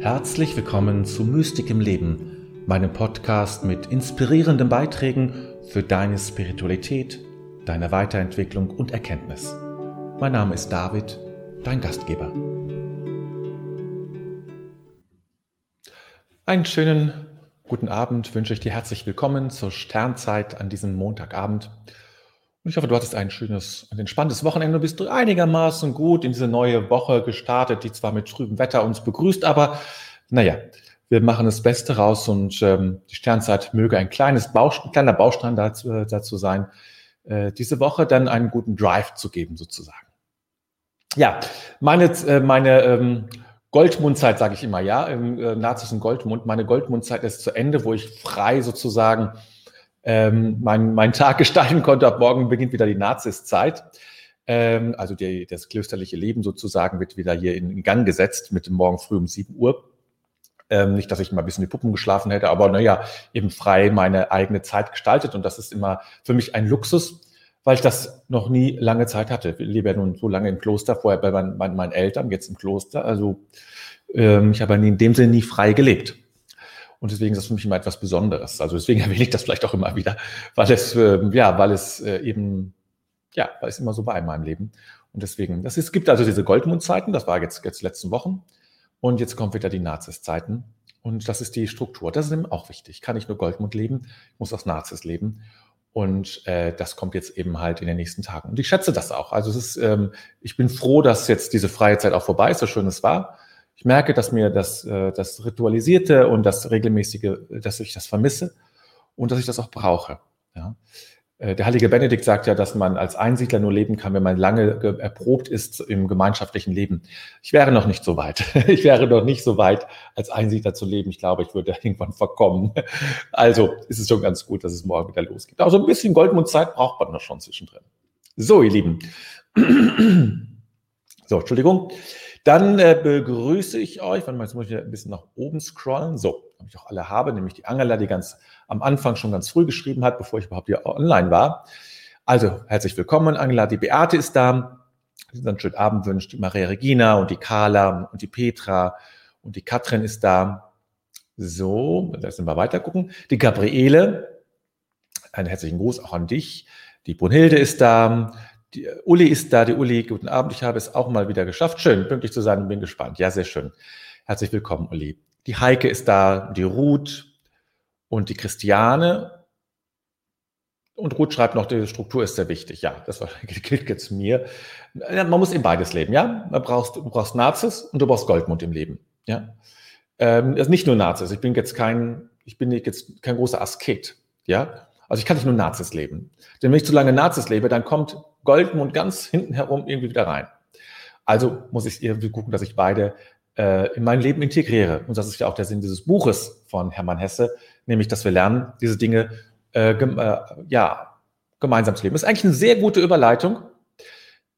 Herzlich willkommen zu Mystik im Leben, meinem Podcast mit inspirierenden Beiträgen für deine Spiritualität, deine Weiterentwicklung und Erkenntnis. Mein Name ist David, dein Gastgeber. Einen schönen guten Abend wünsche ich dir herzlich willkommen zur Sternzeit an diesem Montagabend. Und ich hoffe, du hattest ein schönes und entspanntes Wochenende und bist einigermaßen gut in diese neue Woche gestartet, die zwar mit trübem Wetter uns begrüßt, aber naja, wir machen das Beste raus und ähm, die Sternzeit möge ein kleines Baust ein kleiner Baustein dazu, äh, dazu sein, äh, diese Woche dann einen guten Drive zu geben, sozusagen. Ja, meine, äh, meine ähm, Goldmundzeit, sage ich immer, ja, im äh, Nazis Goldmund, meine Goldmundzeit ist zu Ende, wo ich frei sozusagen ähm, mein, mein Tag gestalten konnte. Ab morgen beginnt wieder die Naziszeit. Ähm, also die, das klösterliche Leben sozusagen wird wieder hier in, in Gang gesetzt mit dem Morgen früh um 7 Uhr. Ähm, nicht, dass ich mal ein bisschen die Puppen geschlafen hätte, aber naja, eben frei meine eigene Zeit gestaltet. Und das ist immer für mich ein Luxus, weil ich das noch nie lange Zeit hatte. Ich lebe ja nun so lange im Kloster, vorher bei meinen, meinen Eltern, jetzt im Kloster. Also ähm, ich habe in dem Sinne nie frei gelebt. Und deswegen ist das für mich immer etwas Besonderes. Also deswegen erwähne ich das vielleicht auch immer wieder, weil es, äh, ja, weil es äh, eben, ja, weil es immer so war in meinem Leben. Und deswegen, das ist, es gibt also diese Goldmundzeiten, das war jetzt, jetzt letzten Wochen. Und jetzt kommt wieder die Nazis-Zeiten. Und das ist die Struktur. Das ist eben auch wichtig. Ich kann nicht nur Goldmund leben, ich muss aus Nazis leben. Und äh, das kommt jetzt eben halt in den nächsten Tagen. Und ich schätze das auch. Also es ist, ähm, ich bin froh, dass jetzt diese freie Zeit auch vorbei ist, so schön es war. Ich merke, dass mir das, äh, das Ritualisierte und das Regelmäßige, dass ich das vermisse und dass ich das auch brauche. Ja. Äh, der heilige Benedikt sagt ja, dass man als Einsiedler nur leben kann, wenn man lange erprobt ist im gemeinschaftlichen Leben. Ich wäre noch nicht so weit. Ich wäre noch nicht so weit, als Einsiedler zu leben. Ich glaube, ich würde irgendwann verkommen. Also ist es schon ganz gut, dass es morgen wieder losgeht. Also ein bisschen Goldmundzeit braucht man noch schon zwischendrin. So, ihr Lieben. So, Entschuldigung. Dann äh, begrüße ich euch, wenn man jetzt muss ich ein bisschen nach oben scrollen. So, damit ich auch alle habe, nämlich die Angela, die ganz am Anfang schon ganz früh geschrieben hat, bevor ich überhaupt hier online war. Also, herzlich willkommen, Angela. Die Beate ist da, die dann schönen Abend wünscht, die Maria Regina und die Carla und die Petra und die Katrin ist da. So, sind wir weiter gucken. Die Gabriele, einen herzlichen Gruß auch an dich. Die Brunhilde ist da. Die Uli ist da, die Uli, guten Abend. Ich habe es auch mal wieder geschafft. Schön, pünktlich zu sein und bin gespannt. Ja, sehr schön. Herzlich willkommen, Uli. Die Heike ist da, die Ruth und die Christiane. Und Ruth schreibt noch, die Struktur ist sehr wichtig. Ja, das gilt jetzt mir. Man muss in beides leben, ja. Man brauchst, du brauchst Nazis und du brauchst Goldmund im Leben, ja. Ähm, also nicht nur Nazis. Ich bin jetzt kein, ich bin jetzt kein großer Asket, ja. Also ich kann nicht nur Nazis leben. Denn wenn ich zu lange Nazis lebe, dann kommt Goldmund ganz hinten herum irgendwie wieder rein. Also muss ich irgendwie gucken, dass ich beide äh, in mein Leben integriere. Und das ist ja auch der Sinn dieses Buches von Hermann Hesse, nämlich, dass wir lernen, diese Dinge äh, gem äh, ja, gemeinsam zu leben. Das ist eigentlich eine sehr gute Überleitung,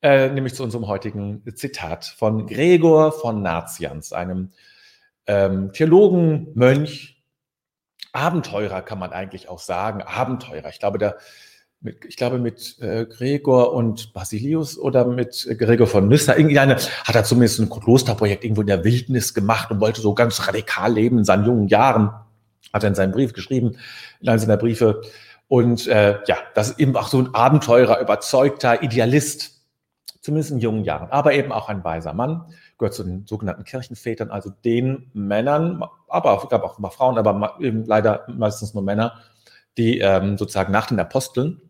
äh, nämlich zu unserem heutigen Zitat von Gregor von Nazians, einem ähm, Theologen, Mönch, Abenteurer kann man eigentlich auch sagen. Abenteurer. Ich glaube, der mit, ich glaube, mit äh, Gregor und Basilius oder mit äh, Gregor von Nyssa. Irgendeine hat er zumindest ein Klosterprojekt irgendwo in der Wildnis gemacht und wollte so ganz radikal leben in seinen jungen Jahren. Hat er in seinem Brief geschrieben, in einem seiner Briefe. Und äh, ja, das ist eben auch so ein Abenteurer, überzeugter Idealist, zumindest in jungen Jahren, aber eben auch ein weiser Mann, gehört zu den sogenannten Kirchenvätern, also den Männern, aber auch, ich glaube auch mal Frauen, aber eben leider meistens nur Männer, die ähm, sozusagen nach den Aposteln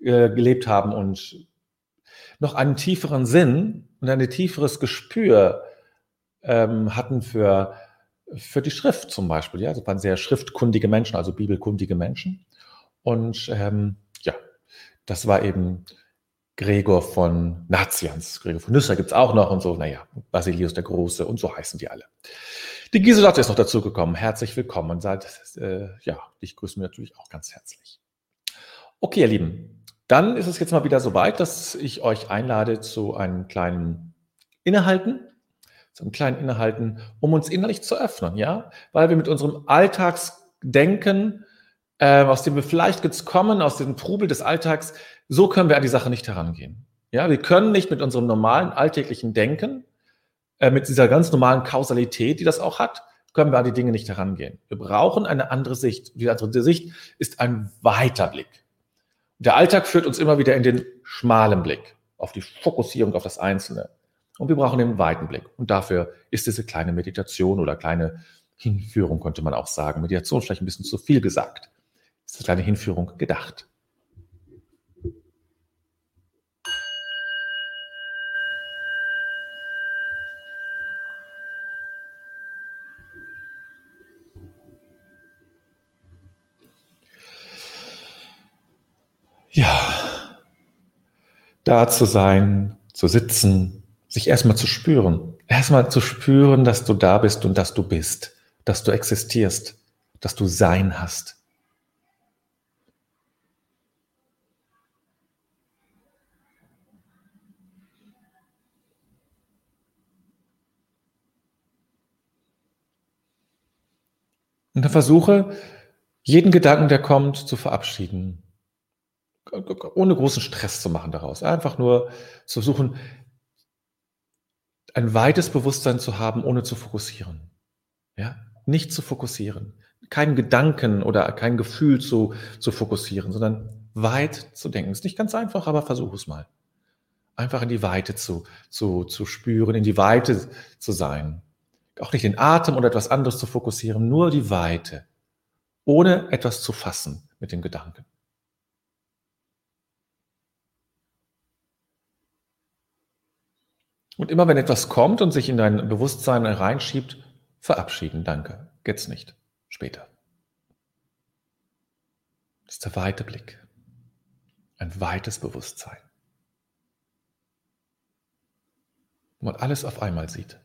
äh, gelebt haben und noch einen tieferen Sinn und ein tieferes Gespür ähm, hatten für, für die Schrift zum Beispiel. Ja, das waren sehr schriftkundige Menschen, also bibelkundige Menschen. Und ähm, ja, das war eben Gregor von Nazians. Gregor von Nyssa gibt es auch noch und so, naja, Basilius der Große und so heißen die alle. Die Giselotte ist noch dazugekommen. Herzlich willkommen und seid, äh, ja, ich grüße mich natürlich auch ganz herzlich. Okay, ihr Lieben, dann ist es jetzt mal wieder so weit, dass ich euch einlade zu einem kleinen Innehalten, zu einem kleinen Innehalten, um uns innerlich zu öffnen, ja, weil wir mit unserem Alltagsdenken, äh, aus dem wir vielleicht jetzt kommen, aus dem Trubel des Alltags, so können wir an die Sache nicht herangehen. Ja, wir können nicht mit unserem normalen alltäglichen Denken, äh, mit dieser ganz normalen Kausalität, die das auch hat, können wir an die Dinge nicht herangehen. Wir brauchen eine andere Sicht. Die andere Sicht ist ein weiter Blick. Der Alltag führt uns immer wieder in den schmalen Blick, auf die Fokussierung auf das Einzelne. Und wir brauchen den weiten Blick. Und dafür ist diese kleine Meditation oder kleine Hinführung, könnte man auch sagen. Meditation ist vielleicht ein bisschen zu viel gesagt. Ist eine kleine Hinführung gedacht. Ja, da zu sein, zu sitzen, sich erstmal zu spüren. Erstmal zu spüren, dass du da bist und dass du bist, dass du existierst, dass du Sein hast. Und dann versuche, jeden Gedanken, der kommt, zu verabschieden. Ohne großen Stress zu machen daraus. Einfach nur zu suchen, ein weites Bewusstsein zu haben, ohne zu fokussieren. Ja, nicht zu fokussieren. Keinen Gedanken oder kein Gefühl zu, zu fokussieren, sondern weit zu denken. Ist nicht ganz einfach, aber versuch es mal. Einfach in die Weite zu, zu, zu spüren, in die Weite zu sein. Auch nicht den Atem oder etwas anderes zu fokussieren, nur die Weite. Ohne etwas zu fassen mit den Gedanken. Und immer wenn etwas kommt und sich in dein Bewusstsein reinschiebt, verabschieden. Danke. Geht's nicht. Später. Das ist der weite Blick. Ein weites Bewusstsein. Wo man alles auf einmal sieht.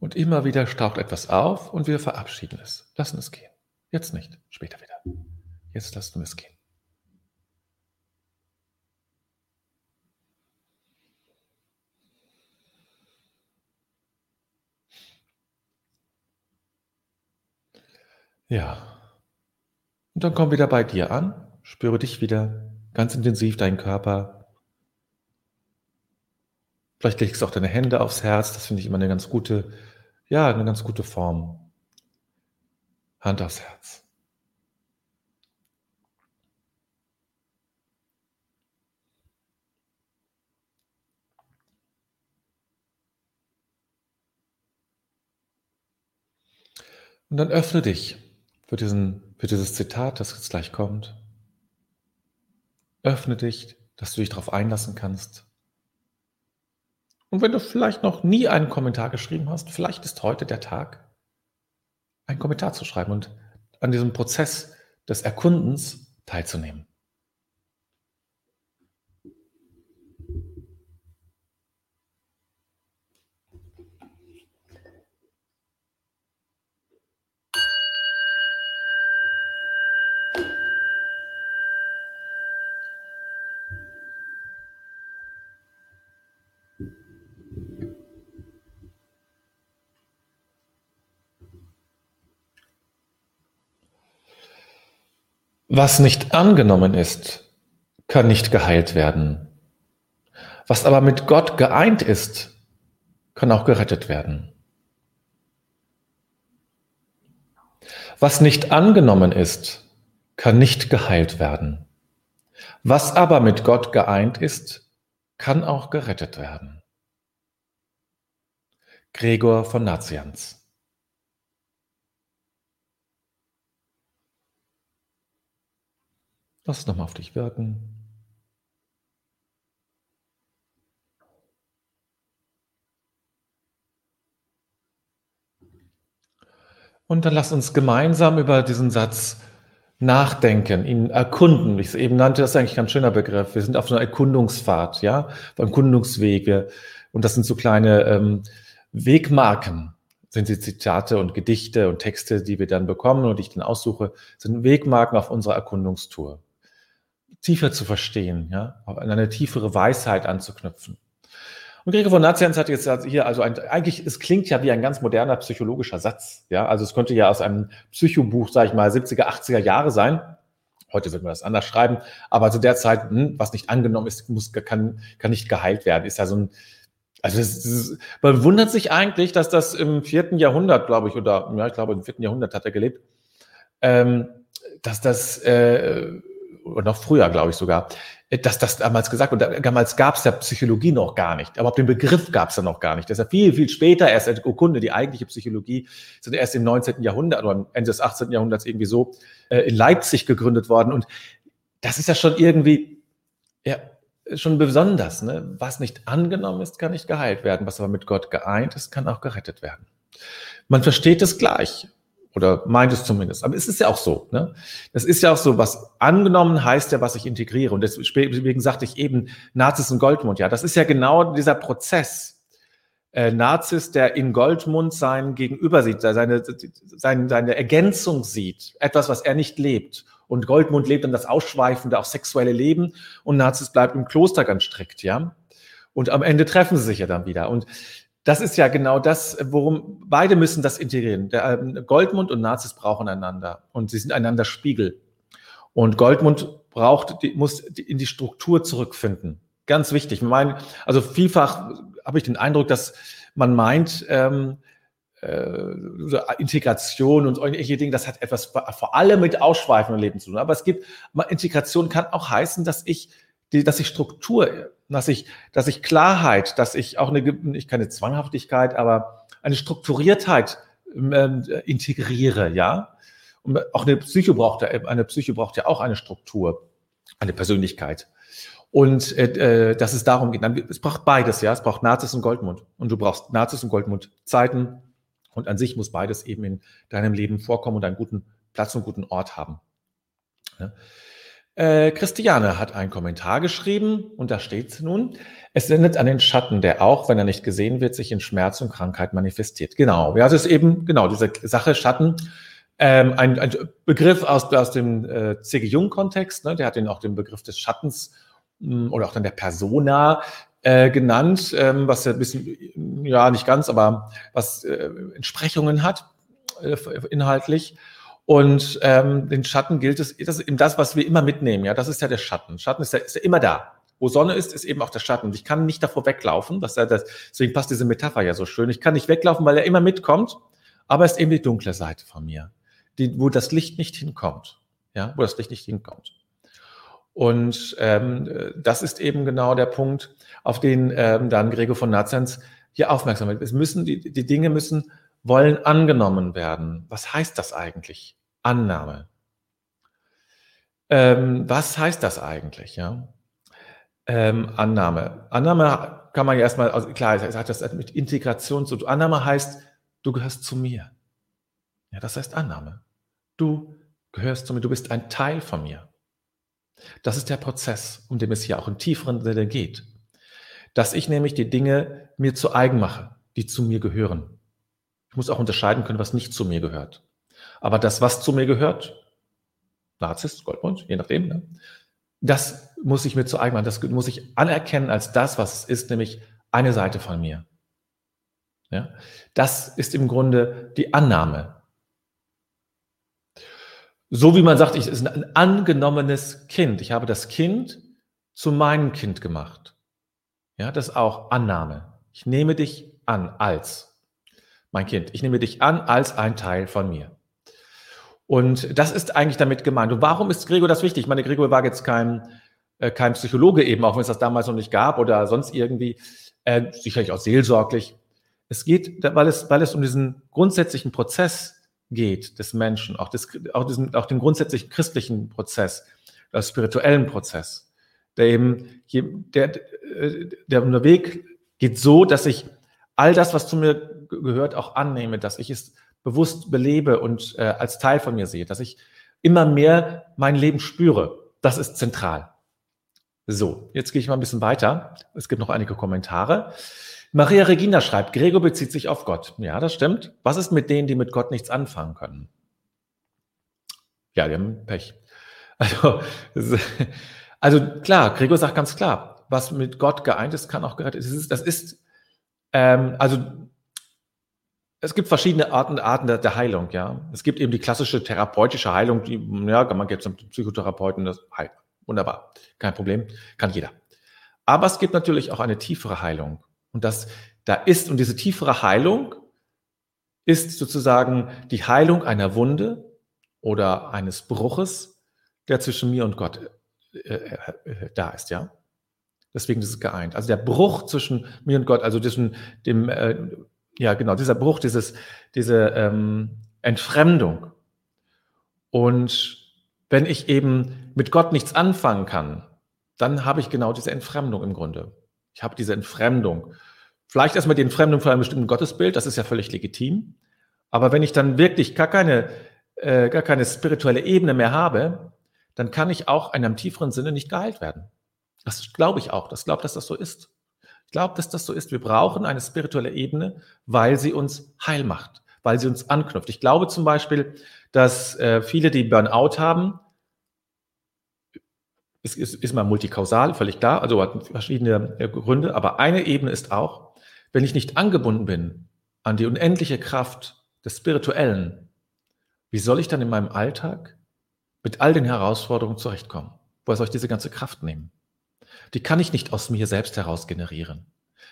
Und immer wieder taucht etwas auf und wir verabschieden es. Lassen es gehen. Jetzt nicht, später wieder. Jetzt lassen wir es gehen. Ja. Und dann komm wieder bei dir an, spüre dich wieder ganz intensiv, deinen Körper. Vielleicht legst du auch deine Hände aufs Herz, das finde ich immer eine ganz gute ja, eine ganz gute Form. Hand aufs Herz. Und dann öffne dich für, diesen, für dieses Zitat, das jetzt gleich kommt. Öffne dich, dass du dich darauf einlassen kannst. Und wenn du vielleicht noch nie einen Kommentar geschrieben hast, vielleicht ist heute der Tag, einen Kommentar zu schreiben und an diesem Prozess des Erkundens teilzunehmen. Was nicht angenommen ist, kann nicht geheilt werden. Was aber mit Gott geeint ist, kann auch gerettet werden. Was nicht angenommen ist, kann nicht geheilt werden. Was aber mit Gott geeint ist, kann auch gerettet werden. Gregor von Nazianz Lass es nochmal auf dich wirken. Und dann lass uns gemeinsam über diesen Satz nachdenken, ihn erkunden. Wie ich es eben nannte, das ist eigentlich ein ganz schöner Begriff. Wir sind auf einer Erkundungsfahrt, ja, auf Erkundungswege. Und das sind so kleine ähm, Wegmarken, sind die Zitate und Gedichte und Texte, die wir dann bekommen und ich dann aussuche, sind Wegmarken auf unserer Erkundungstour tiefer zu verstehen, ja, an eine tiefere Weisheit anzuknüpfen. Und Gregor von Nazianz hat jetzt hier also ein, eigentlich, es klingt ja wie ein ganz moderner psychologischer Satz, ja, also es könnte ja aus einem Psychobuch, sage ich mal, 70er, 80er Jahre sein. Heute wird man das anders schreiben, aber zu der Zeit, hm, was nicht angenommen ist, muss, kann, kann nicht geheilt werden. Ist ja so ein, also das, das, man wundert sich eigentlich, dass das im vierten Jahrhundert, glaube ich, oder ja, ich glaube, im vierten Jahrhundert hat er gelebt, ähm, dass das, äh, oder noch früher, glaube ich sogar, dass das damals gesagt wurde. Damals gab es ja Psychologie noch gar nicht, aber auch den Begriff gab es ja noch gar nicht. Ja viel, viel später erst Urkunde, die eigentliche Psychologie, sind erst im 19. Jahrhundert oder Ende des 18. Jahrhunderts irgendwie so äh, in Leipzig gegründet worden. Und das ist ja schon irgendwie, ja, schon besonders. Ne? Was nicht angenommen ist, kann nicht geheilt werden. Was aber mit Gott geeint ist, kann auch gerettet werden. Man versteht es gleich. Oder meint es zumindest. Aber es ist ja auch so. Ne? Das ist ja auch so, was angenommen heißt ja, was ich integriere. Und deswegen sagte ich eben Nazis und Goldmund. Ja, das ist ja genau dieser Prozess. Äh, Nazis, der in Goldmund sein Gegenüber sieht, seine, seine, seine Ergänzung sieht, etwas, was er nicht lebt. Und Goldmund lebt dann das ausschweifende, auch sexuelle Leben und Nazis bleibt im Kloster ganz strikt, ja. Und am Ende treffen sie sich ja dann wieder. Und das ist ja genau das, worum beide müssen das integrieren. Der, äh, Goldmund und Nazis brauchen einander und sie sind einander Spiegel. Und Goldmund braucht, die, muss in die Struktur zurückfinden. Ganz wichtig. Ich meine, also vielfach habe ich den Eindruck, dass man meint, ähm, äh, Integration und solche Dinge, das hat etwas vor allem mit ausschweifendem Leben zu tun. Aber es gibt, Integration kann auch heißen, dass ich die, dass ich Struktur, dass ich, dass ich Klarheit, dass ich auch eine, nicht keine Zwanghaftigkeit, aber eine Strukturiertheit ähm, integriere, ja. Und auch eine Psyche braucht ja, eine Psyche braucht ja auch eine Struktur, eine Persönlichkeit. Und äh, äh dass es darum geht, es braucht beides, ja. Es braucht Nazis und Goldmund. Und du brauchst Nazis und Goldmund Zeiten. Und an sich muss beides eben in deinem Leben vorkommen und einen guten Platz und guten Ort haben. Ja. Äh, Christiane hat einen Kommentar geschrieben und da steht nun, es sendet an den Schatten, der auch, wenn er nicht gesehen wird, sich in Schmerz und Krankheit manifestiert. Genau, ja, das ist eben, genau, diese Sache Schatten, ähm, ein, ein Begriff aus, aus dem äh, C.G. Jung-Kontext, ne, der hat den auch den Begriff des Schattens mh, hm, oder auch dann der Persona äh, genannt, ähm, was ja ein bisschen, ja, nicht ganz, aber was äh, Entsprechungen hat, äh, inhaltlich. Und ähm, den Schatten gilt es, das ist eben das, was wir immer mitnehmen. Ja, das ist ja der Schatten. Schatten ist ja, ist ja immer da. Wo Sonne ist, ist eben auch der Schatten. Ich kann nicht davor weglaufen. Das, das, deswegen passt diese Metapher ja so schön. Ich kann nicht weglaufen, weil er immer mitkommt. Aber es ist eben die dunkle Seite von mir, die, wo das Licht nicht hinkommt. Ja, wo das Licht nicht hinkommt. Und ähm, das ist eben genau der Punkt, auf den ähm, dann Gregor von Nazianz hier aufmerksam wird. Es müssen die, die Dinge müssen wollen angenommen werden. Was heißt das eigentlich? Annahme. Ähm, was heißt das eigentlich? Ja? Ähm, Annahme. Annahme kann man ja erstmal, also klar, es hat das mit Integration zu tun. Annahme heißt, du gehörst zu mir. Ja, das heißt Annahme. Du gehörst zu mir, du bist ein Teil von mir. Das ist der Prozess, um den es hier auch im tieferen Sinne geht. Dass ich nämlich die Dinge mir zu eigen mache, die zu mir gehören. Ich muss auch unterscheiden können, was nicht zu mir gehört. Aber das, was zu mir gehört, Narzisst, Goldmund, je nachdem, ne? das muss ich mir zu eigen machen. Das muss ich anerkennen als das, was es ist, nämlich eine Seite von mir. Ja? Das ist im Grunde die Annahme. So wie man sagt, ich ist ein angenommenes Kind. Ich habe das Kind zu meinem Kind gemacht. Ja, das ist auch Annahme. Ich nehme dich an als mein Kind. Ich nehme dich an als ein Teil von mir. Und das ist eigentlich damit gemeint. Und warum ist Gregor das wichtig? Ich meine, Gregor war jetzt kein, äh, kein Psychologe eben, auch wenn es das damals noch nicht gab oder sonst irgendwie, äh, sicherlich auch seelsorglich. Es geht, weil es, weil es um diesen grundsätzlichen Prozess geht des Menschen, auch, des, auch, diesen, auch den grundsätzlichen christlichen Prozess, den spirituellen Prozess, der eben, der, der, Weg geht so, dass ich all das, was zu mir gehört, auch annehme, dass ich es bewusst belebe und äh, als Teil von mir sehe, dass ich immer mehr mein Leben spüre. Das ist zentral. So, jetzt gehe ich mal ein bisschen weiter. Es gibt noch einige Kommentare. Maria Regina schreibt, Gregor bezieht sich auf Gott. Ja, das stimmt. Was ist mit denen, die mit Gott nichts anfangen können? Ja, die haben Pech. Also, also klar, Gregor sagt ganz klar, was mit Gott geeint ist, kann auch gerettet. Das das ist ähm, also es gibt verschiedene Arten, Arten der, der, Heilung, ja. Es gibt eben die klassische therapeutische Heilung, die, ja, man geht zum Psychotherapeuten, das heilt. Wunderbar. Kein Problem. Kann jeder. Aber es gibt natürlich auch eine tiefere Heilung. Und das da ist, und diese tiefere Heilung ist sozusagen die Heilung einer Wunde oder eines Bruches, der zwischen mir und Gott äh, äh, äh da ist, ja. Deswegen ist es geeint. Also der Bruch zwischen mir und Gott, also zwischen dem, äh, ja genau, dieser Bruch, dieses, diese ähm, Entfremdung. Und wenn ich eben mit Gott nichts anfangen kann, dann habe ich genau diese Entfremdung im Grunde. Ich habe diese Entfremdung. Vielleicht erstmal die Entfremdung von einem bestimmten Gottesbild, das ist ja völlig legitim. Aber wenn ich dann wirklich gar keine, äh, gar keine spirituelle Ebene mehr habe, dann kann ich auch in einem tieferen Sinne nicht geheilt werden. Das glaube ich auch. Das glaube, dass das so ist. Ich glaube, dass das so ist. Wir brauchen eine spirituelle Ebene, weil sie uns heil macht, weil sie uns anknüpft. Ich glaube zum Beispiel, dass äh, viele, die Burnout haben, ist, ist, ist mal multikausal, völlig klar, also hat verschiedene äh, Gründe, aber eine Ebene ist auch, wenn ich nicht angebunden bin an die unendliche Kraft des Spirituellen, wie soll ich dann in meinem Alltag mit all den Herausforderungen zurechtkommen? Woher soll ich diese ganze Kraft nehmen? Die kann ich nicht aus mir selbst heraus generieren.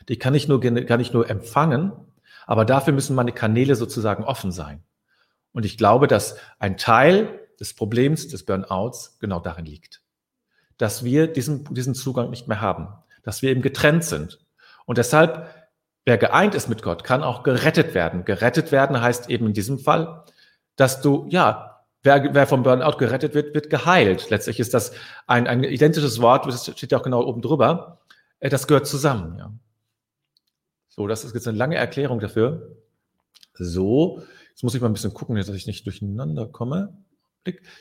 Die kann ich nur, kann ich nur empfangen, aber dafür müssen meine Kanäle sozusagen offen sein. Und ich glaube, dass ein Teil des Problems des Burnouts genau darin liegt. Dass wir diesen, diesen Zugang nicht mehr haben. Dass wir eben getrennt sind. Und deshalb, wer geeint ist mit Gott, kann auch gerettet werden. Gerettet werden heißt eben in diesem Fall, dass du, ja, Wer, wer vom Burnout gerettet wird, wird geheilt. Letztlich ist das ein, ein identisches Wort, das steht ja auch genau oben drüber. Äh, das gehört zusammen. Ja. So, das ist jetzt eine lange Erklärung dafür. So, jetzt muss ich mal ein bisschen gucken, dass ich nicht durcheinander komme.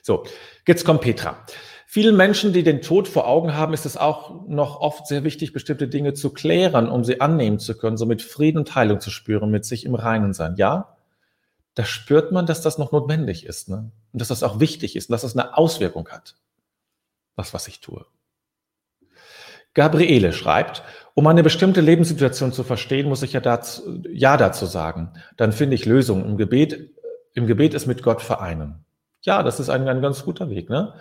So, jetzt kommt Petra. Vielen Menschen, die den Tod vor Augen haben, ist es auch noch oft sehr wichtig, bestimmte Dinge zu klären, um sie annehmen zu können, somit Frieden und Heilung zu spüren, mit sich im Reinen sein. Ja, da spürt man, dass das noch notwendig ist. Ne? Und dass das auch wichtig ist und dass das eine Auswirkung hat. Das, was ich tue. Gabriele schreibt, um eine bestimmte Lebenssituation zu verstehen, muss ich ja dazu, ja dazu sagen. Dann finde ich Lösungen. Im Gebet, im Gebet ist mit Gott vereinen. Ja, das ist ein, ein ganz guter Weg. Ne?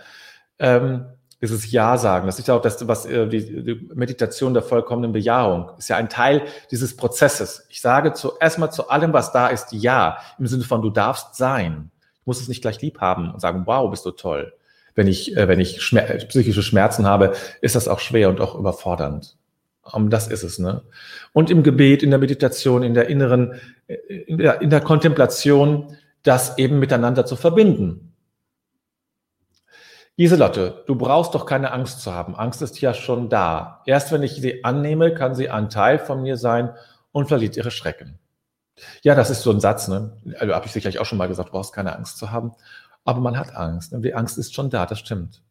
Ähm, dieses Ja sagen. Das ist ja auch das, was äh, die, die Meditation der vollkommenen Bejahung ist ja ein Teil dieses Prozesses. Ich sage zuerst mal zu allem, was da ist, Ja, im Sinne von du darfst sein. Muss es nicht gleich lieb haben und sagen, wow, bist du toll. Wenn ich, äh, wenn ich Schmer psychische Schmerzen habe, ist das auch schwer und auch überfordernd. Um, das ist es, ne? Und im Gebet, in der Meditation, in der inneren, äh, in der, in der Kontemplation, das eben miteinander zu verbinden. Lieselotte, du brauchst doch keine Angst zu haben. Angst ist ja schon da. Erst wenn ich sie annehme, kann sie ein Teil von mir sein und verliert ihre Schrecken. Ja, das ist so ein Satz, ne? Also habe ich sicherlich auch schon mal gesagt, du brauchst keine Angst zu haben. Aber man hat Angst. Und die Angst ist schon da, das stimmt.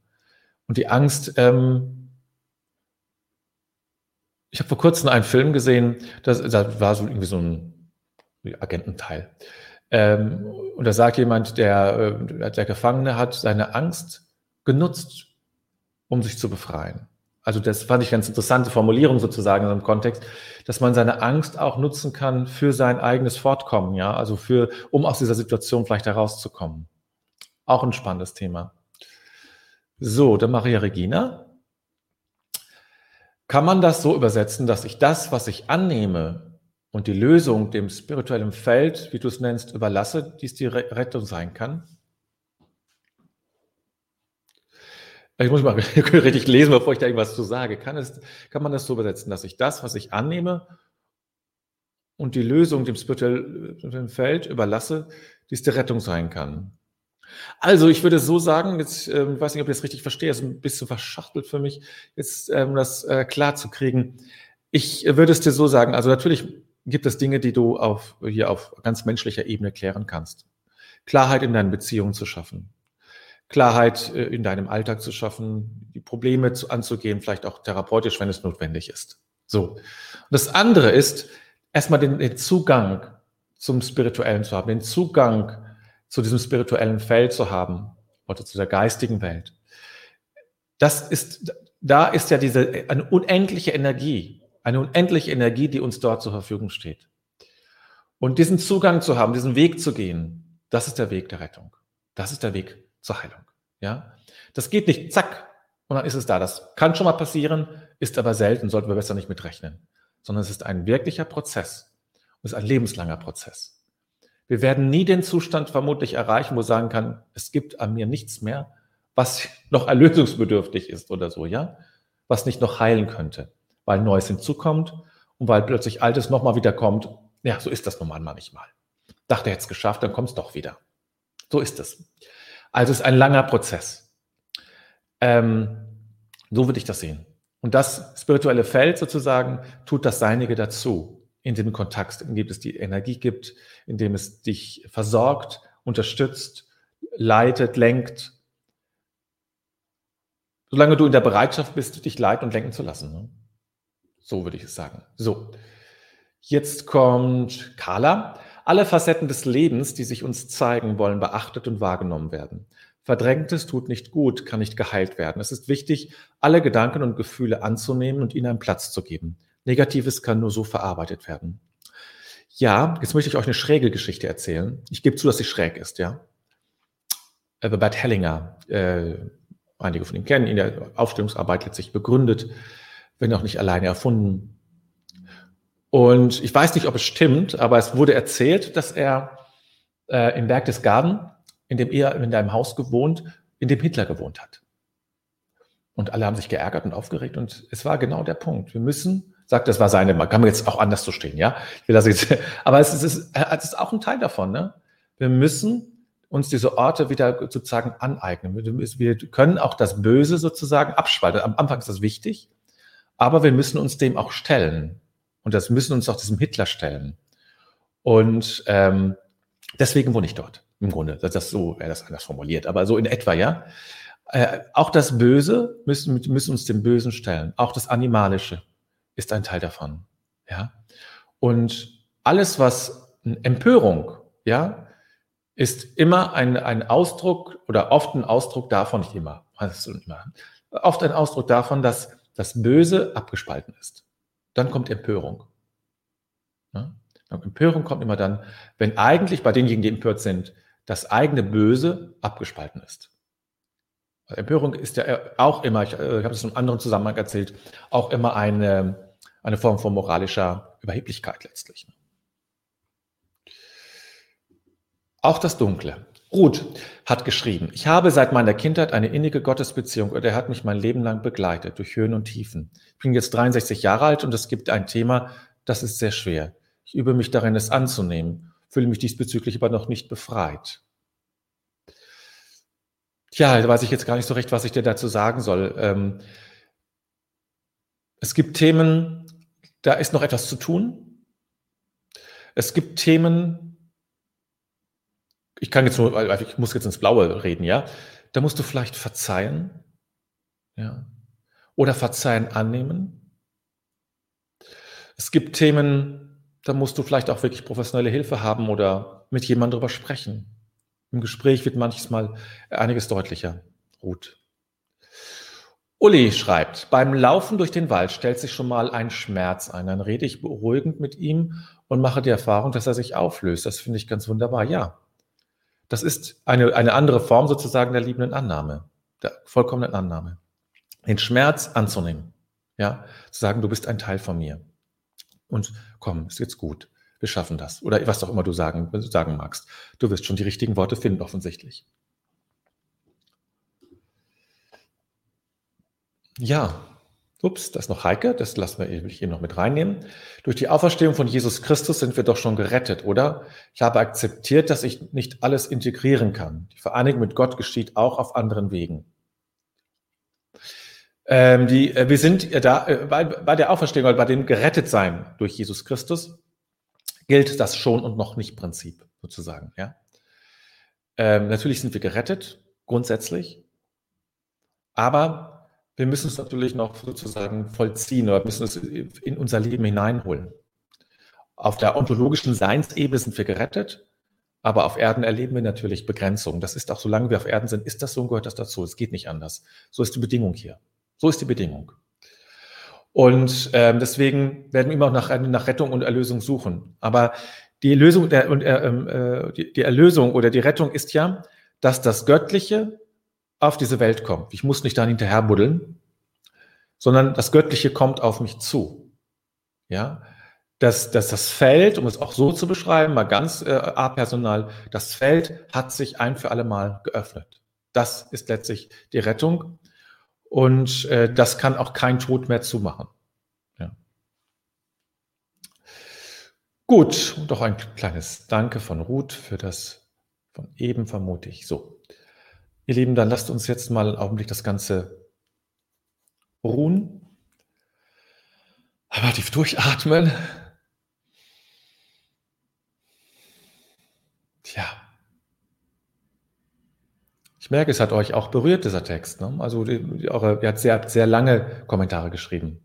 Und die Angst, ähm, ich habe vor kurzem einen Film gesehen, das, da war so irgendwie so ein Agententeil. Ähm, und da sagt jemand, der, äh, der Gefangene hat seine Angst genutzt, um sich zu befreien. Also das fand ich ganz interessante Formulierung sozusagen in einem Kontext, dass man seine Angst auch nutzen kann für sein eigenes Fortkommen, ja, also für, um aus dieser Situation vielleicht herauszukommen. Auch ein spannendes Thema. So, dann Maria Regina. Kann man das so übersetzen, dass ich das, was ich annehme und die Lösung dem spirituellen Feld, wie du es nennst, überlasse, dies die Rettung sein kann? Ich muss mal richtig lesen, bevor ich da irgendwas zu sage. Kann, es, kann man das so übersetzen, dass ich das, was ich annehme und die Lösung dem spirituellen Feld überlasse, dies die Rettung sein kann? Also, ich würde so sagen, jetzt ähm, weiß nicht, ob ich das richtig verstehe, ist ein bisschen verschachtelt für mich, jetzt ähm, das äh, klar zu kriegen. Ich würde es dir so sagen, also natürlich gibt es Dinge, die du auf, hier auf ganz menschlicher Ebene klären kannst. Klarheit in deinen Beziehungen zu schaffen. Klarheit äh, in deinem Alltag zu schaffen, die Probleme zu, anzugehen, vielleicht auch therapeutisch, wenn es notwendig ist. So. Und das andere ist, erstmal den, den Zugang zum Spirituellen zu haben, den Zugang zu diesem spirituellen Feld zu haben oder zu der geistigen Welt. Das ist, da ist ja diese, eine unendliche Energie, eine unendliche Energie, die uns dort zur Verfügung steht. Und diesen Zugang zu haben, diesen Weg zu gehen, das ist der Weg der Rettung. Das ist der Weg zur Heilung. Ja? Das geht nicht zack und dann ist es da. Das kann schon mal passieren, ist aber selten, sollten wir besser nicht mitrechnen. Sondern es ist ein wirklicher Prozess. Es ist ein lebenslanger Prozess. Wir werden nie den Zustand vermutlich erreichen, wo sagen kann, es gibt an mir nichts mehr, was noch erlösungsbedürftig ist oder so, ja? Was nicht noch heilen könnte, weil Neues hinzukommt und weil plötzlich Altes nochmal wieder kommt ja, so ist das normal manchmal. Dachte, er hätte es geschafft, dann kommt es doch wieder. So ist es. Also es ist ein langer Prozess. Ähm, so würde ich das sehen. Und das spirituelle Feld sozusagen tut das Seinige dazu, in dem Kontakt, in dem es die Energie gibt, in dem es dich versorgt, unterstützt, leitet, lenkt. Solange du in der Bereitschaft bist, dich leiten und lenken zu lassen. Ne? So würde ich es sagen. So. Jetzt kommt Carla. Alle Facetten des Lebens, die sich uns zeigen wollen, beachtet und wahrgenommen werden. Verdrängtes tut nicht gut, kann nicht geheilt werden. Es ist wichtig, alle Gedanken und Gefühle anzunehmen und ihnen einen Platz zu geben. Negatives kann nur so verarbeitet werden. Ja, jetzt möchte ich euch eine schräge Geschichte erzählen. Ich gebe zu, dass sie schräg ist, ja. Äh, Bert Hellinger, äh, einige von Ihnen kennen ihn, der Aufstellungsarbeit letztlich begründet, wenn auch nicht alleine erfunden. Und ich weiß nicht, ob es stimmt, aber es wurde erzählt, dass er äh, im Berg des Garten, in dem er in einem Haus gewohnt, in dem Hitler gewohnt hat. Und alle haben sich geärgert und aufgeregt. Und es war genau der Punkt. Wir müssen, sagt, das war seine, man kann mir jetzt auch anders so stehen, ja. Ich will das jetzt, aber es ist, es ist auch ein Teil davon, ne? Wir müssen uns diese Orte wieder sozusagen aneignen. Wir können auch das Böse sozusagen abspalten. Am Anfang ist das wichtig, aber wir müssen uns dem auch stellen. Und das müssen uns auch diesem Hitler stellen. Und ähm, deswegen wohne ich dort. Im Grunde, das, das so wäre das anders formuliert, aber so in etwa, ja. Äh, auch das Böse müssen, müssen uns dem Bösen stellen. Auch das Animalische ist ein Teil davon, ja. Und alles, was Empörung, ja, ist immer ein, ein Ausdruck oder oft ein Ausdruck davon, nicht immer, immer, oft ein Ausdruck davon, dass das Böse abgespalten ist dann kommt Empörung. Ja? Empörung kommt immer dann, wenn eigentlich bei denjenigen, die empört sind, das eigene Böse abgespalten ist. Also Empörung ist ja auch immer, ich, äh, ich habe es in einem anderen Zusammenhang erzählt, auch immer eine, eine Form von moralischer Überheblichkeit letztlich. Auch das Dunkle. Ruth hat geschrieben, ich habe seit meiner Kindheit eine innige Gottesbeziehung und er hat mich mein Leben lang begleitet, durch Höhen und Tiefen. Ich bin jetzt 63 Jahre alt und es gibt ein Thema, das ist sehr schwer. Ich übe mich darin, es anzunehmen, fühle mich diesbezüglich aber noch nicht befreit. Tja, da weiß ich jetzt gar nicht so recht, was ich dir dazu sagen soll. Ähm, es gibt Themen, da ist noch etwas zu tun. Es gibt Themen, ich kann jetzt nur, ich muss jetzt ins Blaue reden, ja. Da musst du vielleicht verzeihen, ja. Oder verzeihen annehmen. Es gibt Themen, da musst du vielleicht auch wirklich professionelle Hilfe haben oder mit jemandem drüber sprechen. Im Gespräch wird manchmal einiges deutlicher. Ruth. Uli schreibt, beim Laufen durch den Wald stellt sich schon mal ein Schmerz ein. Dann rede ich beruhigend mit ihm und mache die Erfahrung, dass er sich auflöst. Das finde ich ganz wunderbar. Ja, das ist eine, eine andere Form sozusagen der liebenden Annahme, der vollkommenen Annahme. Den Schmerz anzunehmen. Ja, zu sagen, du bist ein Teil von mir. Und komm, ist jetzt gut. Wir schaffen das. Oder was auch immer du sagen, sagen magst. Du wirst schon die richtigen Worte finden, offensichtlich. Ja, Ups, das ist noch Heike, das lassen wir hier noch mit reinnehmen. Durch die Auferstehung von Jesus Christus sind wir doch schon gerettet, oder? Ich habe akzeptiert, dass ich nicht alles integrieren kann. Die Vereinigung mit Gott geschieht auch auf anderen Wegen. Ähm, die, äh, wir sind äh, da äh, bei, bei der Auferstehung, bei dem Gerettetsein durch Jesus Christus, gilt das schon und noch nicht Prinzip, sozusagen. Ja? Ähm, natürlich sind wir gerettet, grundsätzlich, aber wir müssen es natürlich noch sozusagen vollziehen oder müssen es in unser Leben hineinholen. Auf der ontologischen Seinsebene sind wir gerettet, aber auf Erden erleben wir natürlich Begrenzungen. Das ist auch, solange wir auf Erden sind, ist das so und gehört das dazu. Es geht nicht anders. So ist die Bedingung hier. So ist die Bedingung. Und ähm, deswegen werden wir immer nach, nach Rettung und Erlösung suchen. Aber die Lösung der, und, äh, ähm, äh, die, die Erlösung oder die Rettung ist ja, dass das Göttliche auf diese Welt kommt. Ich muss nicht dann hinterher buddeln, sondern das Göttliche kommt auf mich zu. Ja, dass, dass das Feld, um es auch so zu beschreiben, mal ganz äh, apersonal, das Feld hat sich ein für alle Mal geöffnet. Das ist letztlich die Rettung und äh, das kann auch kein Tod mehr zumachen. Ja. Gut, und auch ein kleines Danke von Ruth für das von eben vermute ich. So, ihr Lieben, dann lasst uns jetzt mal einen Augenblick das Ganze ruhen. Aber tief durchatmen. Tja. Ich merke, es hat euch auch berührt, dieser Text. Ne? Also, die, eure, ihr habt sehr, sehr lange Kommentare geschrieben.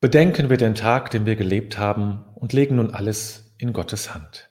Bedenken wir den Tag, den wir gelebt haben, und legen nun alles in Gottes Hand.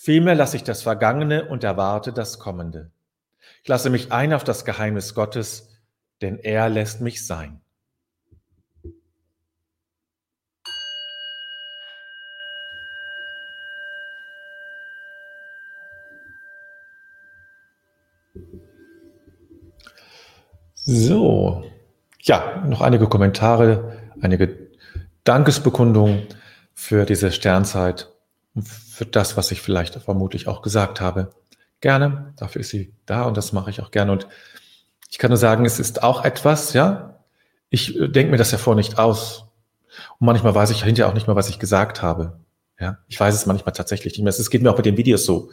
Vielmehr lasse ich das Vergangene und erwarte das Kommende. Ich lasse mich ein auf das Geheimnis Gottes, denn er lässt mich sein. So, ja, noch einige Kommentare, einige Dankesbekundungen für diese Sternzeit für das, was ich vielleicht vermutlich auch gesagt habe. Gerne, dafür ist sie da und das mache ich auch gerne. Und ich kann nur sagen, es ist auch etwas, ja, ich äh, denke mir das ja vor nicht aus. Und manchmal weiß ich hinterher auch nicht mehr, was ich gesagt habe. Ja, ich weiß es manchmal tatsächlich nicht mehr. Es geht mir auch mit den Videos so.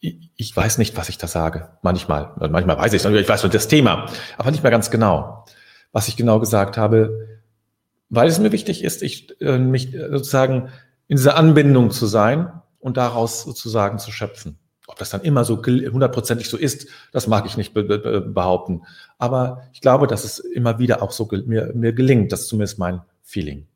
Ich, weiß nicht, was ich da sage. Manchmal. Manchmal weiß ich es. Ich weiß nur das Thema. Aber nicht mehr ganz genau, was ich genau gesagt habe. Weil es mir wichtig ist, ich äh, mich äh, sozusagen in dieser Anbindung zu sein und daraus sozusagen zu schöpfen. Ob das dann immer so hundertprozentig so ist, das mag ich nicht be be behaupten. Aber ich glaube, dass es immer wieder auch so mir, mir gelingt. Das ist zumindest mein Feeling.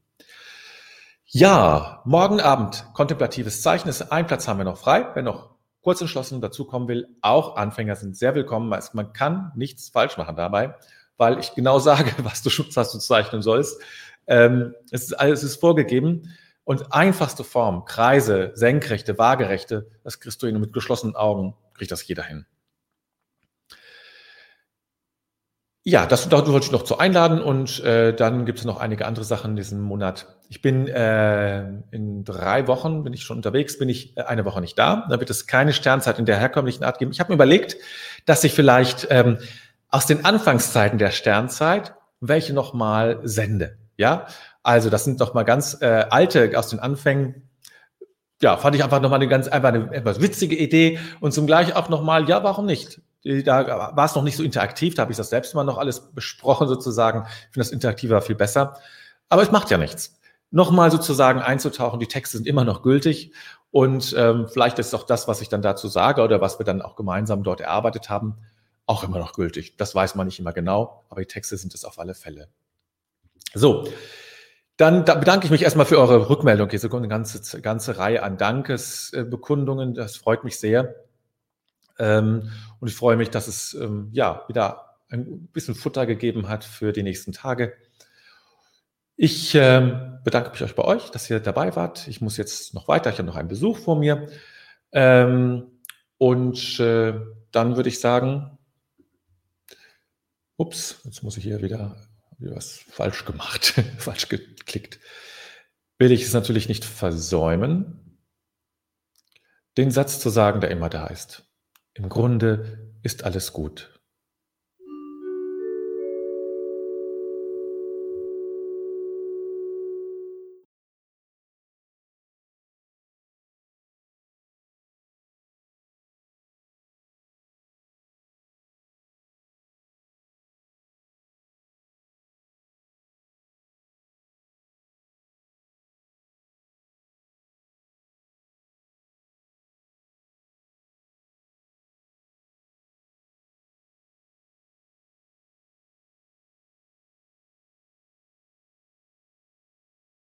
Ja, morgen Abend kontemplatives Zeichen. Ein Platz haben wir noch frei. Wer noch kurz entschlossen dazukommen will, auch Anfänger sind sehr willkommen. Man kann nichts falsch machen dabei, weil ich genau sage, was du, was du zeichnen sollst. Ähm, es, ist, alles ist vorgegeben. Und einfachste Form, Kreise, Senkrechte, Waagerechte, das kriegst du hin mit geschlossenen Augen, kriegt das jeder hin. Ja, das da wollte ich noch zu einladen und äh, dann gibt es noch einige andere Sachen in diesem Monat. Ich bin äh, in drei Wochen, bin ich schon unterwegs, bin ich äh, eine Woche nicht da. Da wird es keine Sternzeit in der herkömmlichen Art geben. Ich habe mir überlegt, dass ich vielleicht ähm, aus den Anfangszeiten der Sternzeit welche nochmal sende. Ja, also das sind doch mal ganz äh, alte aus den Anfängen. Ja, fand ich einfach nochmal eine ganz einfach eine etwas witzige Idee und zum gleich auch nochmal, ja, warum nicht? Da war es noch nicht so interaktiv, da habe ich das selbst mal noch alles besprochen sozusagen. Ich finde das interaktiver viel besser. Aber es macht ja nichts. Nochmal sozusagen einzutauchen, die Texte sind immer noch gültig und ähm, vielleicht ist auch das, was ich dann dazu sage oder was wir dann auch gemeinsam dort erarbeitet haben, auch immer noch gültig. Das weiß man nicht immer genau, aber die Texte sind es auf alle Fälle. So, dann da bedanke ich mich erstmal für eure Rückmeldung. Hier ist eine ganze, ganze Reihe an Dankesbekundungen. Das freut mich sehr. Ähm, und ich freue mich, dass es ähm, ja wieder ein bisschen Futter gegeben hat für die nächsten Tage. Ich ähm, bedanke mich euch bei euch, dass ihr dabei wart. Ich muss jetzt noch weiter. Ich habe noch einen Besuch vor mir. Ähm, und äh, dann würde ich sagen, ups, jetzt muss ich hier wieder was falsch gemacht, falsch geklickt. Will ich es natürlich nicht versäumen, den Satz zu sagen, der immer da ist. Im Grunde ist alles gut.